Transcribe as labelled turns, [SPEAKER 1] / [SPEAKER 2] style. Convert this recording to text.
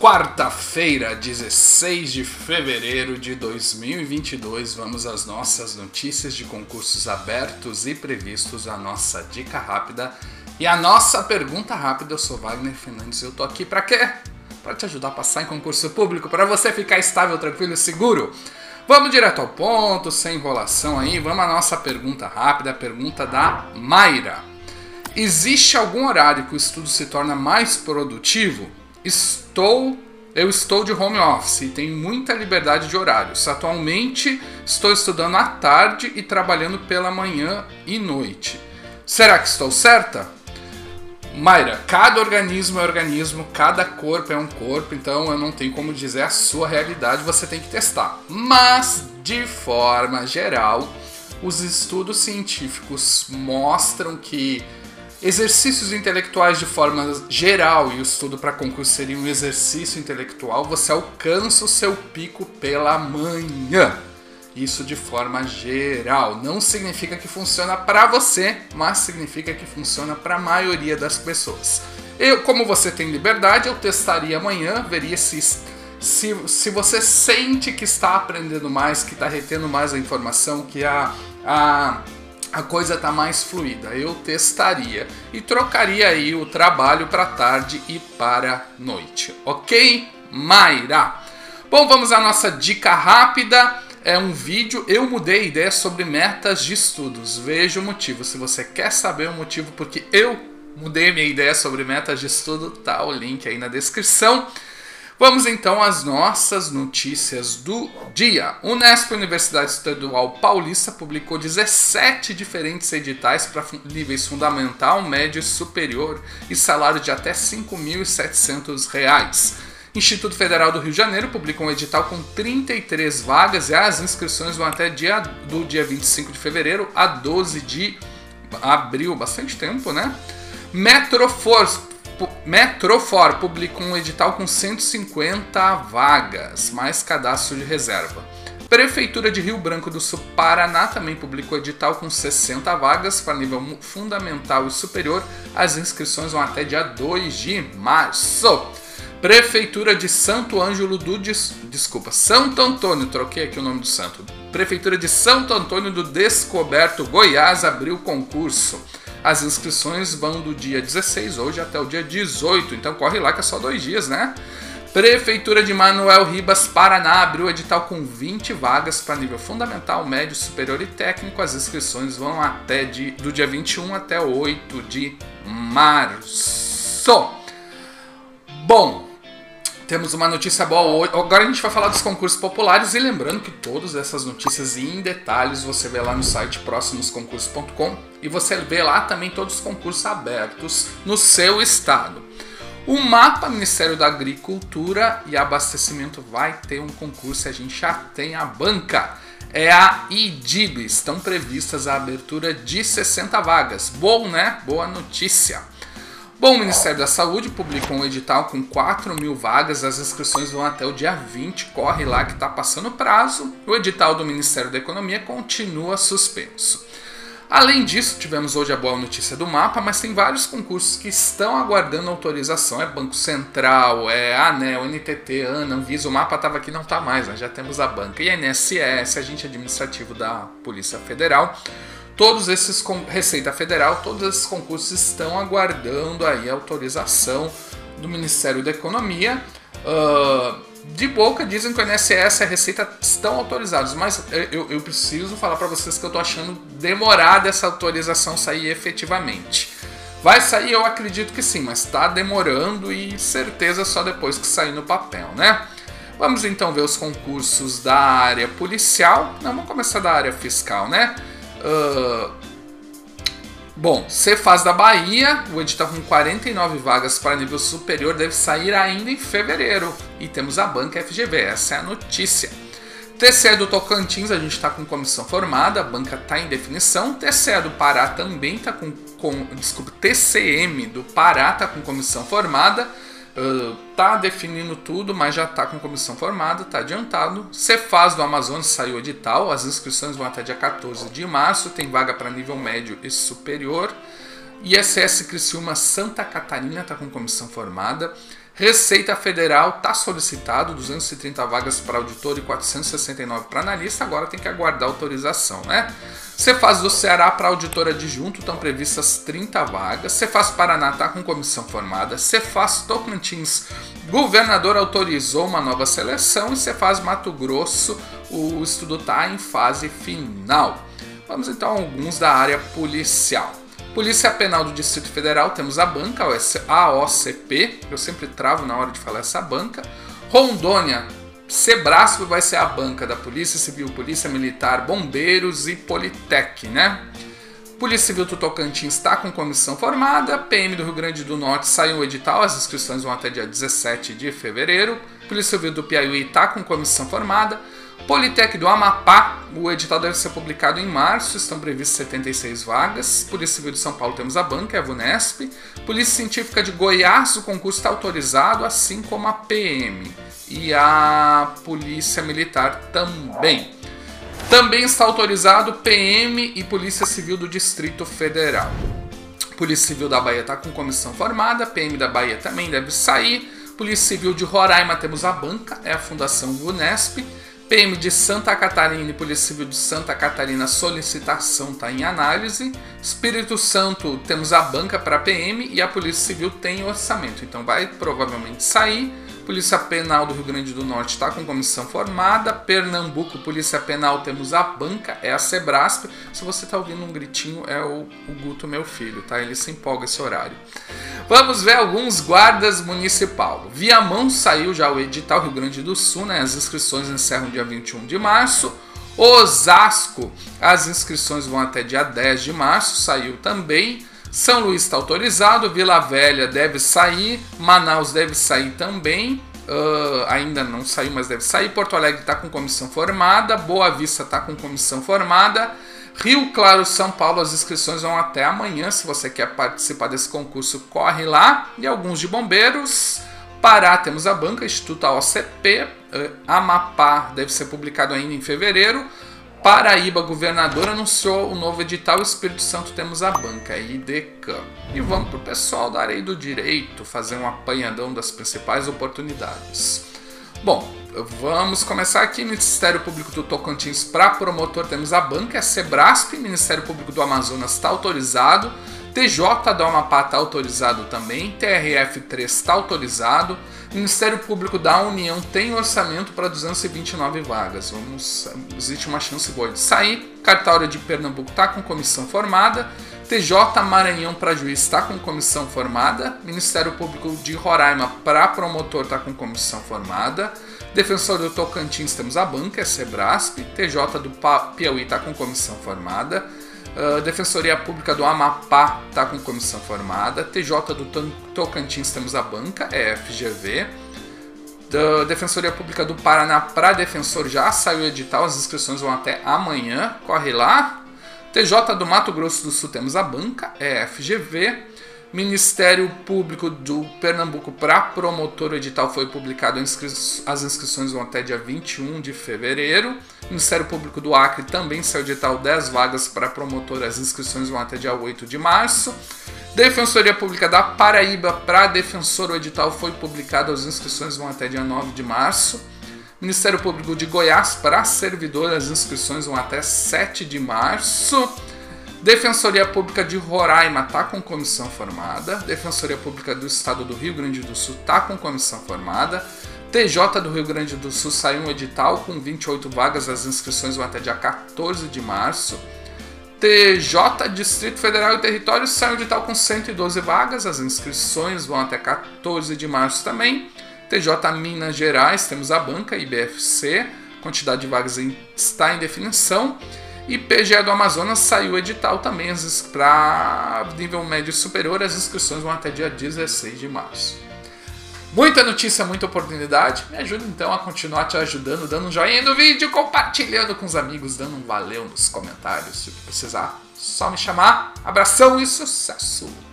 [SPEAKER 1] Quarta-feira, 16 de fevereiro de 2022, vamos às nossas notícias de concursos abertos e previstos, a nossa dica rápida e a nossa pergunta rápida. Eu sou Wagner Fernandes e eu tô aqui para quê? Para te ajudar a passar em concurso público, para você ficar estável, tranquilo e seguro. Vamos direto ao ponto, sem enrolação aí. Vamos à nossa pergunta rápida, a pergunta da Mayra. Existe algum horário que o estudo se torna mais produtivo? Estou eu estou de home office e tenho muita liberdade de horários. Atualmente estou estudando à tarde e trabalhando pela manhã e noite. Será que estou certa? Mayra, cada organismo é organismo, cada corpo é um corpo, então eu não tenho como dizer a sua realidade, você tem que testar. Mas, de forma geral, os estudos científicos mostram que Exercícios intelectuais de forma geral, e o estudo para concurso seria um exercício intelectual, você alcança o seu pico pela manhã. Isso de forma geral. Não significa que funciona para você, mas significa que funciona para a maioria das pessoas. Eu, como você tem liberdade, eu testaria amanhã, veria se, se, se você sente que está aprendendo mais, que está retendo mais a informação, que a, a a coisa tá mais fluida. Eu testaria e trocaria aí o trabalho para tarde e para noite, ok? Mayra. Bom, vamos à nossa dica rápida. É um vídeo. Eu mudei ideia sobre metas de estudos. Veja o motivo. Se você quer saber o motivo porque eu mudei minha ideia sobre metas de estudo, tá o link aí na descrição. Vamos então às nossas notícias do dia. Unesp, Universidade Estadual Paulista, publicou 17 diferentes editais para níveis fundamental, médio e superior e salário de até R$ 5.700. Instituto Federal do Rio de Janeiro publicou um edital com 33 vagas e as inscrições vão até dia, do dia 25 de fevereiro a 12 de abril, bastante tempo, né? Metroforce Metrofor publicou um edital com 150 vagas, mais cadastro de reserva. Prefeitura de Rio Branco do Sul, Paraná, também publicou edital com 60 vagas para nível fundamental e superior. As inscrições vão até dia 2 de março. Prefeitura de Santo Ângelo do Des... Desculpa, Santo Antônio, troquei aqui o nome do santo. Prefeitura de Santo Antônio do Descoberto, Goiás, abriu concurso. As inscrições vão do dia 16 hoje até o dia 18, então corre lá que é só dois dias, né? Prefeitura de Manuel Ribas, Paraná, abriu edital com 20 vagas para nível fundamental, médio, superior e técnico. As inscrições vão até de, do dia 21 até 8 de março. Bom, temos uma notícia boa hoje. Agora a gente vai falar dos concursos populares e lembrando que todas essas notícias em detalhes você vê lá no site próximosconcursos.com e você vê lá também todos os concursos abertos no seu estado. O mapa Ministério da Agricultura e Abastecimento vai ter um concurso, a gente já tem a banca. É a IDIB, estão previstas a abertura de 60 vagas. Bom, né? Boa notícia. Bom, o Ministério da Saúde publicou um edital com 4 mil vagas, as inscrições vão até o dia 20, corre lá que está passando o prazo. O edital do Ministério da Economia continua suspenso. Além disso, tivemos hoje a boa notícia do mapa, mas tem vários concursos que estão aguardando autorização. É Banco Central, é ANEL, NTT, ANA, Anvisa. O mapa estava aqui não está mais, né? já temos a banca. E a INSS, agente administrativo da Polícia Federal. Todos esses Receita Federal, todos esses concursos estão aguardando aí a autorização do Ministério da Economia. Uh, de boca dizem que o INSS e a Receita estão autorizados, mas eu, eu preciso falar para vocês que eu estou achando demorada essa autorização sair efetivamente. Vai sair, eu acredito que sim, mas está demorando e certeza só depois que sair no papel, né? Vamos então ver os concursos da área policial. Não, vamos começar da área fiscal, né? Uh, bom, Cefaz da Bahia, o edital com 49 vagas para nível superior deve sair ainda em fevereiro. E temos a banca FGV, essa é a notícia. TCE do Tocantins, a gente está com comissão formada, a banca está em definição. TCE do Pará também está com, com. Desculpa, TCM do Pará está com comissão formada. Tá definindo tudo, mas já está com comissão formada, está adiantado. Cefaz do Amazonas saiu edital, as inscrições vão até dia 14 de março, tem vaga para nível médio e superior. ISS Criciúma Santa Catarina está com comissão formada. Receita Federal está solicitado 230 vagas para auditor e 469 para analista, agora tem que aguardar autorização, né? Cefaz do Ceará para auditor adjunto estão previstas 30 vagas. Cefaz Paraná está com comissão formada. Cefaz Tocantins, governador autorizou uma nova seleção. E Cefaz Mato Grosso, o estudo está em fase final. Vamos então a alguns da área policial. Polícia Penal do Distrito Federal, temos a banca, a OCP, eu sempre travo na hora de falar essa banca. Rondônia, Sebrasco vai ser a banca da Polícia Civil, Polícia Militar, Bombeiros e Politec, né? Polícia Civil do Tocantins está com comissão formada. PM do Rio Grande do Norte saiu o edital, as inscrições vão até dia 17 de fevereiro. Polícia Civil do Piauí está com comissão formada. Politec do Amapá, o edital deve ser publicado em março, estão previstas 76 vagas. Polícia Civil de São Paulo temos a banca, é a VUNESP. Polícia Científica de Goiás, o concurso está autorizado, assim como a PM. E a Polícia Militar também. Também está autorizado PM e Polícia Civil do Distrito Federal. Polícia Civil da Bahia está com comissão formada, PM da Bahia também deve sair. Polícia Civil de Roraima temos a banca, é a Fundação VUNESP. PM de Santa Catarina e Polícia Civil de Santa Catarina, solicitação está em análise. Espírito Santo, temos a banca para PM e a Polícia Civil tem orçamento, então vai provavelmente sair. Polícia Penal do Rio Grande do Norte está com comissão formada. Pernambuco, Polícia Penal, temos a banca, é a Sebrasp. Se você está ouvindo um gritinho, é o, o Guto, meu filho, tá? Ele se empolga esse horário. Vamos ver alguns guardas municipal. Via mão saiu já o edital Rio Grande do Sul, né? As inscrições encerram dia 21 de março. Osasco, as inscrições vão até dia 10 de março, saiu também. São Luís está autorizado, Vila Velha deve sair, Manaus deve sair também. Uh, ainda não saiu, mas deve sair. Porto Alegre está com comissão formada, Boa Vista está com comissão formada. Rio Claro, São Paulo, as inscrições vão até amanhã. Se você quer participar desse concurso, corre lá. E alguns de bombeiros. Pará, temos a banca, Instituto AOCP. Uh, Amapá deve ser publicado ainda em fevereiro. Paraíba, governador, anunciou o novo edital. Espírito Santo temos a banca, IDCAM. E vamos para o pessoal da área do direito fazer um apanhadão das principais oportunidades. Bom, vamos começar aqui. Ministério Público do Tocantins para promotor temos a banca, é Sebrasp. Ministério Público do Amazonas está autorizado. TJ do Amapá está autorizado também. TRF3 está autorizado. Ministério Público da União tem orçamento para 229 vagas. Vamos, existe uma chance boa de sair. Cartório de Pernambuco está com comissão formada. TJ Maranhão para juiz está com comissão formada. Ministério Público de Roraima para promotor está com comissão formada. Defensor do Tocantins temos a banca, é Sebrasp. TJ do Piauí está com comissão formada. Uh, Defensoria Pública do Amapá está com comissão formada. TJ do Tocantins temos a banca, é FGV. Da Defensoria Pública do Paraná para defensor já saiu o edital, as inscrições vão até amanhã, corre lá. TJ do Mato Grosso do Sul temos a banca, é FGV. Ministério Público do Pernambuco para promotor, o edital foi publicado, as inscrições vão até dia 21 de fevereiro. Ministério Público do Acre também saiu edital 10 vagas para promotor, as inscrições vão até dia 8 de março. Defensoria Pública da Paraíba para defensor, o edital foi publicado, as inscrições vão até dia 9 de março. Ministério Público de Goiás para servidor, as inscrições vão até 7 de março. Defensoria Pública de Roraima está com comissão formada. Defensoria Pública do Estado do Rio Grande do Sul está com comissão formada. TJ do Rio Grande do Sul saiu um edital com 28 vagas, as inscrições vão até dia 14 de março. TJ Distrito Federal e Território saiu um edital com 112 vagas, as inscrições vão até 14 de março também. TJ Minas Gerais, temos a banca IBFC, quantidade de vagas está em definição. E PGE do Amazonas saiu edital também para nível médio superior. As inscrições vão até dia 16 de março. Muita notícia, muita oportunidade. Me ajuda então a continuar te ajudando, dando um joinha no vídeo, compartilhando com os amigos, dando um valeu nos comentários. Se precisar, só me chamar. Abração e sucesso!